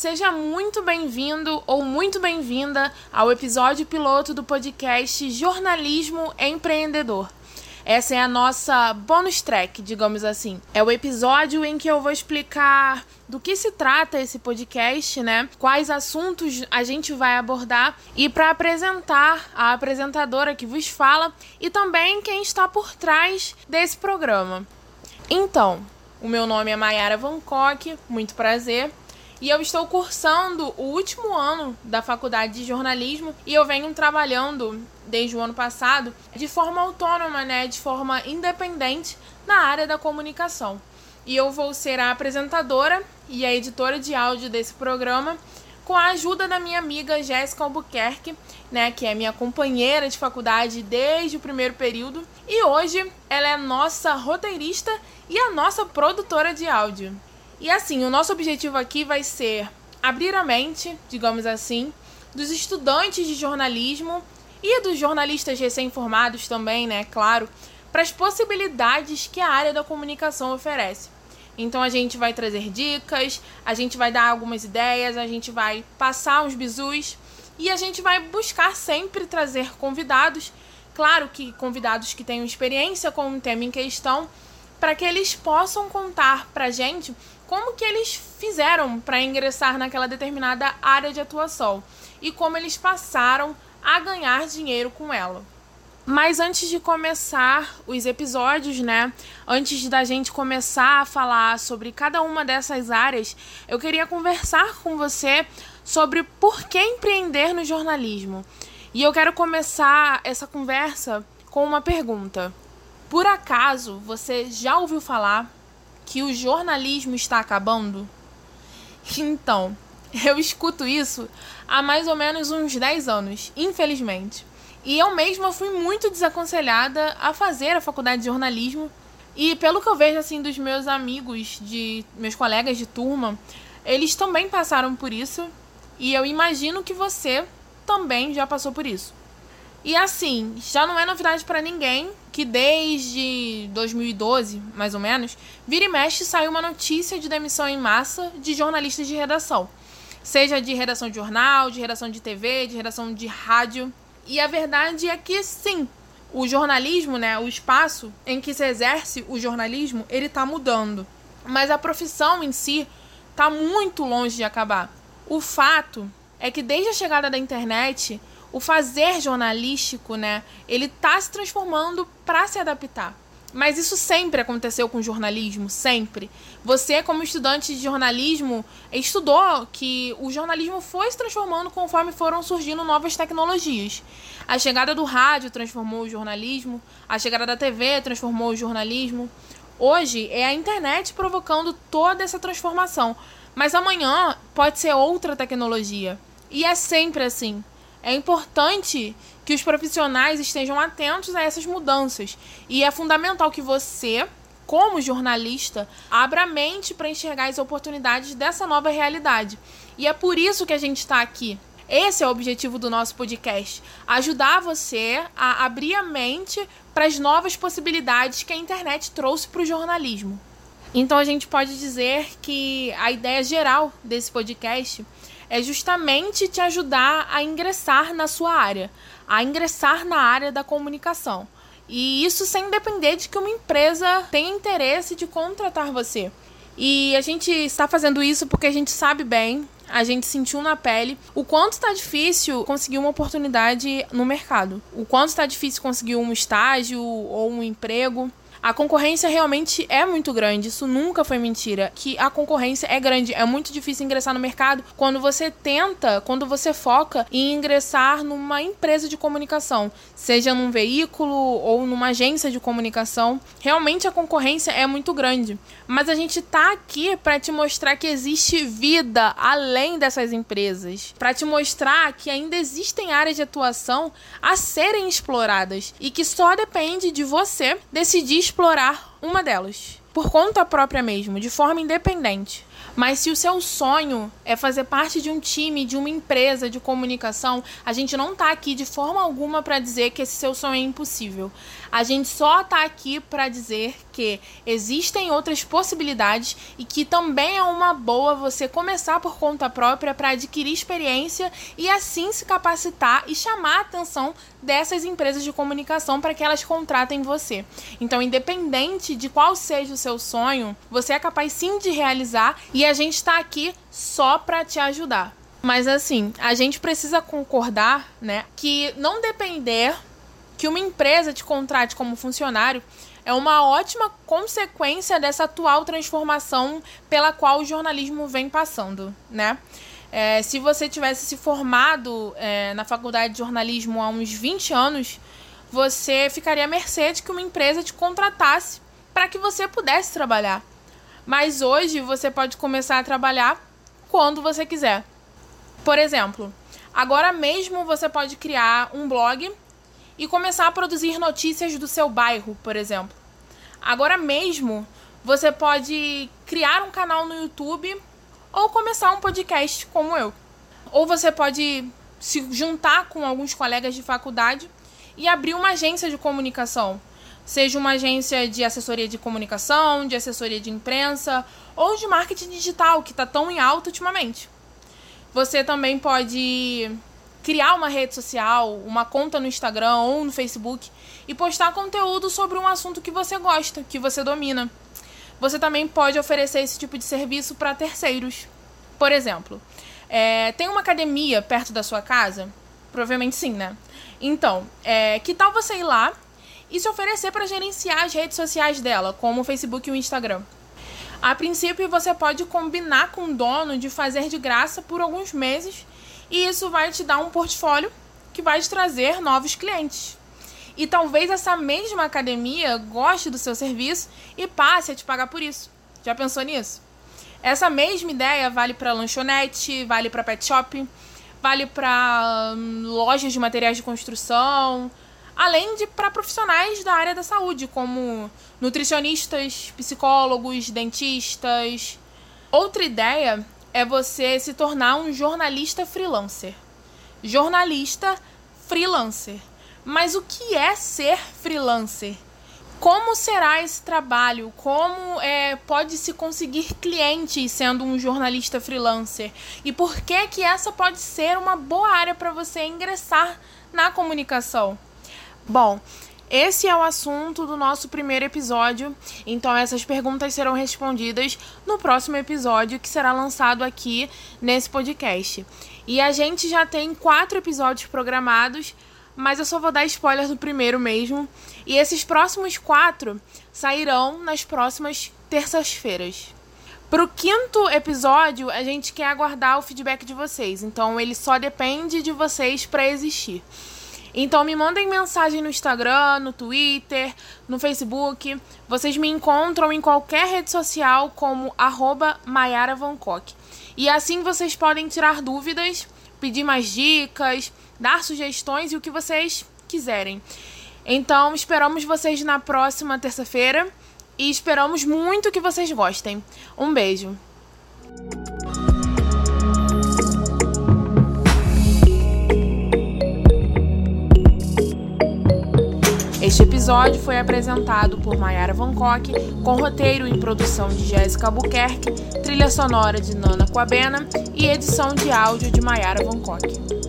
Seja muito bem-vindo ou muito bem-vinda ao episódio piloto do podcast Jornalismo Empreendedor. Essa é a nossa bonus track, digamos assim. É o episódio em que eu vou explicar do que se trata esse podcast, né? Quais assuntos a gente vai abordar e para apresentar a apresentadora que vos fala e também quem está por trás desse programa. Então, o meu nome é Mayara Van Kock, muito prazer. E eu estou cursando o último ano da faculdade de jornalismo e eu venho trabalhando desde o ano passado de forma autônoma, né, de forma independente na área da comunicação. E eu vou ser a apresentadora e a editora de áudio desse programa com a ajuda da minha amiga Jéssica Albuquerque, né, que é minha companheira de faculdade desde o primeiro período, e hoje ela é nossa roteirista e a nossa produtora de áudio. E assim, o nosso objetivo aqui vai ser abrir a mente, digamos assim, dos estudantes de jornalismo e dos jornalistas recém-formados também, né, claro, para as possibilidades que a área da comunicação oferece. Então a gente vai trazer dicas, a gente vai dar algumas ideias, a gente vai passar uns bizus e a gente vai buscar sempre trazer convidados, claro que convidados que tenham experiência com o tema em questão, para que eles possam contar para gente como que eles fizeram para ingressar naquela determinada área de atuação e como eles passaram a ganhar dinheiro com ela. Mas antes de começar os episódios, né? Antes da gente começar a falar sobre cada uma dessas áreas, eu queria conversar com você sobre por que empreender no jornalismo. E eu quero começar essa conversa com uma pergunta. Por acaso você já ouviu falar que o jornalismo está acabando? Então, eu escuto isso há mais ou menos uns 10 anos, infelizmente. E eu mesma fui muito desaconselhada a fazer a faculdade de jornalismo. E pelo que eu vejo assim dos meus amigos, de meus colegas de turma, eles também passaram por isso. E eu imagino que você também já passou por isso. E assim, já não é novidade para ninguém que desde 2012, mais ou menos, vira e mexe saiu uma notícia de demissão em massa de jornalistas de redação. Seja de redação de jornal, de redação de TV, de redação de rádio. E a verdade é que sim, o jornalismo, né, o espaço em que se exerce o jornalismo, ele tá mudando. Mas a profissão em si tá muito longe de acabar. O fato é que desde a chegada da internet, o fazer jornalístico, né, ele tá se transformando para se adaptar. Mas isso sempre aconteceu com o jornalismo, sempre. Você, como estudante de jornalismo, estudou que o jornalismo foi se transformando conforme foram surgindo novas tecnologias. A chegada do rádio transformou o jornalismo, a chegada da TV transformou o jornalismo. Hoje é a internet provocando toda essa transformação. Mas amanhã pode ser outra tecnologia. E é sempre assim. É importante que os profissionais estejam atentos a essas mudanças. E é fundamental que você, como jornalista, abra a mente para enxergar as oportunidades dessa nova realidade. E é por isso que a gente está aqui. Esse é o objetivo do nosso podcast: ajudar você a abrir a mente para as novas possibilidades que a internet trouxe para o jornalismo. Então a gente pode dizer que a ideia geral desse podcast é justamente te ajudar a ingressar na sua área, a ingressar na área da comunicação. E isso sem depender de que uma empresa tenha interesse de contratar você. E a gente está fazendo isso porque a gente sabe bem, a gente sentiu na pele o quanto está difícil conseguir uma oportunidade no mercado. O quanto está difícil conseguir um estágio ou um emprego. A concorrência realmente é muito grande, isso nunca foi mentira. Que a concorrência é grande, é muito difícil ingressar no mercado quando você tenta, quando você foca em ingressar numa empresa de comunicação, seja num veículo ou numa agência de comunicação. Realmente a concorrência é muito grande. Mas a gente tá aqui para te mostrar que existe vida além dessas empresas, para te mostrar que ainda existem áreas de atuação a serem exploradas e que só depende de você decidir explorar uma delas, por conta própria mesmo, de forma independente. Mas se o seu sonho é fazer parte de um time, de uma empresa de comunicação, a gente não tá aqui de forma alguma para dizer que esse seu sonho é impossível. A gente só tá aqui para dizer que que existem outras possibilidades e que também é uma boa você começar por conta própria para adquirir experiência e assim se capacitar e chamar a atenção dessas empresas de comunicação para que elas contratem você. Então, independente de qual seja o seu sonho, você é capaz sim de realizar e a gente está aqui só para te ajudar. Mas assim, a gente precisa concordar, né, que não depender que uma empresa te contrate como funcionário é uma ótima consequência dessa atual transformação pela qual o jornalismo vem passando, né? É, se você tivesse se formado é, na faculdade de jornalismo há uns 20 anos, você ficaria à mercê de que uma empresa te contratasse para que você pudesse trabalhar. Mas hoje você pode começar a trabalhar quando você quiser. Por exemplo, agora mesmo você pode criar um blog e começar a produzir notícias do seu bairro, por exemplo. Agora mesmo você pode criar um canal no YouTube ou começar um podcast como eu. Ou você pode se juntar com alguns colegas de faculdade e abrir uma agência de comunicação. Seja uma agência de assessoria de comunicação, de assessoria de imprensa ou de marketing digital, que está tão em alta ultimamente. Você também pode criar uma rede social, uma conta no Instagram ou no Facebook e postar conteúdo sobre um assunto que você gosta, que você domina. Você também pode oferecer esse tipo de serviço para terceiros. Por exemplo, é, tem uma academia perto da sua casa? Provavelmente sim, né? Então, é, que tal você ir lá e se oferecer para gerenciar as redes sociais dela, como o Facebook e o Instagram? A princípio, você pode combinar com o dono de fazer de graça por alguns meses e isso vai te dar um portfólio que vai te trazer novos clientes. E talvez essa mesma academia goste do seu serviço e passe a te pagar por isso. Já pensou nisso? Essa mesma ideia vale para lanchonete, vale para pet shop, vale para hum, lojas de materiais de construção, além de para profissionais da área da saúde, como nutricionistas, psicólogos, dentistas. Outra ideia é você se tornar um jornalista freelancer. Jornalista freelancer. Mas o que é ser freelancer? Como será esse trabalho? Como é, pode se conseguir clientes sendo um jornalista freelancer? E por que que essa pode ser uma boa área para você ingressar na comunicação? Bom, esse é o assunto do nosso primeiro episódio, então essas perguntas serão respondidas no próximo episódio que será lançado aqui nesse podcast. E a gente já tem quatro episódios programados, mas eu só vou dar spoiler do primeiro mesmo. E esses próximos quatro sairão nas próximas terças-feiras. Para o quinto episódio, a gente quer aguardar o feedback de vocês, então ele só depende de vocês para existir. Então me mandem mensagem no Instagram, no Twitter, no Facebook. Vocês me encontram em qualquer rede social como arroba Mayara E assim vocês podem tirar dúvidas, pedir mais dicas, dar sugestões e o que vocês quiserem. Então esperamos vocês na próxima terça-feira e esperamos muito que vocês gostem. Um beijo! Este episódio foi apresentado por Mayara Van Kock, com roteiro e produção de Jéssica Albuquerque, trilha sonora de Nana Coabena e edição de áudio de Mayara Van Kock.